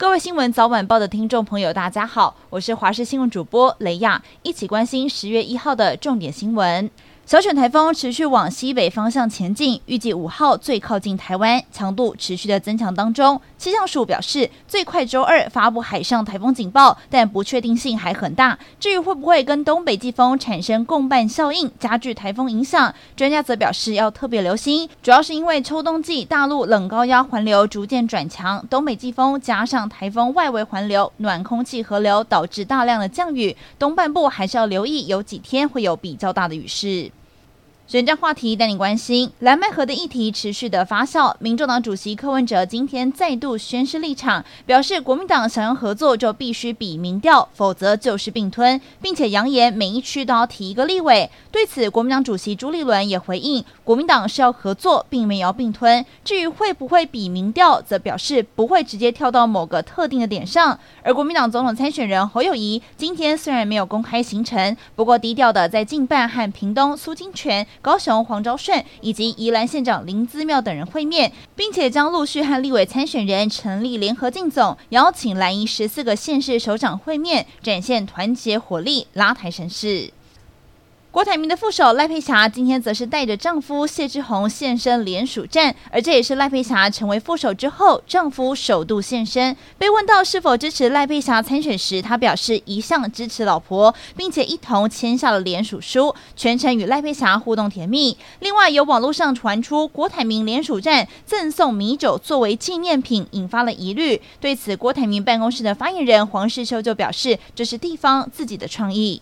各位新闻早晚报的听众朋友，大家好，我是华视新闻主播雷亚，一起关心十月一号的重点新闻。小犬台风持续往西北方向前进，预计五号最靠近台湾，强度持续的增强当中。气象署表示，最快周二发布海上台风警报，但不确定性还很大。至于会不会跟东北季风产生共伴效应，加剧台风影响，专家则表示要特别留心，主要是因为秋冬季大陆冷高压环流逐渐转强，东北季风加上台风外围环流暖空气合流，导致大量的降雨，东半部还是要留意，有几天会有比较大的雨势。选战话题带你关心，蓝白河的议题持续的发酵。民众党主席柯文哲今天再度宣示立场，表示国民党想要合作就必须比民调，否则就是并吞，并且扬言每一区都要提一个立委。对此，国民党主席朱立伦也回应，国民党是要合作，并没有并吞。至于会不会比民调，则表示不会直接跳到某个特定的点上。而国民党总统参选人侯友宜今天虽然没有公开行程，不过低调的在近办和屏东苏金泉。高雄黄昭顺以及宜兰县长林姿妙等人会面，并且将陆续和立委参选人成立联合竞总，邀请蓝营十四个县市首长会面，展现团结火力，拉抬神势。郭台铭的副手赖佩霞今天则是带着丈夫谢志宏现身联署站，而这也是赖佩霞成为副手之后，丈夫首度现身。被问到是否支持赖佩霞参选时，他表示一向支持老婆，并且一同签下了联署书，全程与赖佩霞互动甜蜜。另外，有网络上传出郭台铭联署站赠送米酒作为纪念品，引发了疑虑。对此，郭台铭办公室的发言人黄世修就表示，这是地方自己的创意。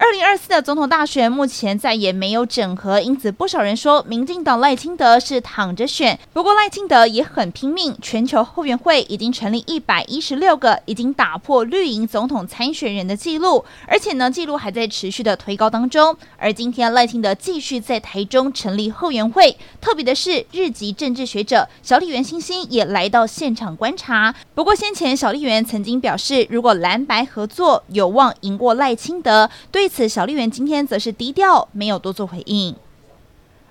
二零二四的总统大选目前再也没有整合，因此不少人说民进党赖清德是躺着选。不过赖清德也很拼命，全球后援会已经成立一百一十六个，已经打破绿营总统参选人的记录，而且呢记录还在持续的推高当中。而今天赖清德继续在台中成立后援会，特别的是日籍政治学者小笠原星星也来到现场观察。不过先前小笠原曾经表示，如果蓝白合作有望赢过赖清德，对。此，小丽媛今天则是低调，没有多做回应。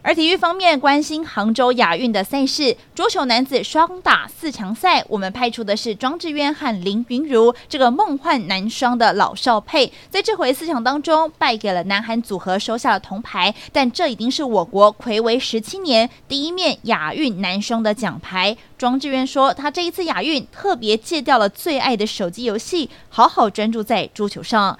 而体育方面，关心杭州亚运的赛事，桌球男子双打四强赛，我们派出的是庄智渊和林昀儒这个梦幻男双的老少配，在这回四强当中败给了南韩组合，收下了铜牌。但这已经是我国睽违十七年第一面亚运男双的奖牌。庄智渊说，他这一次亚运特别戒掉了最爱的手机游戏，好好专注在桌球上。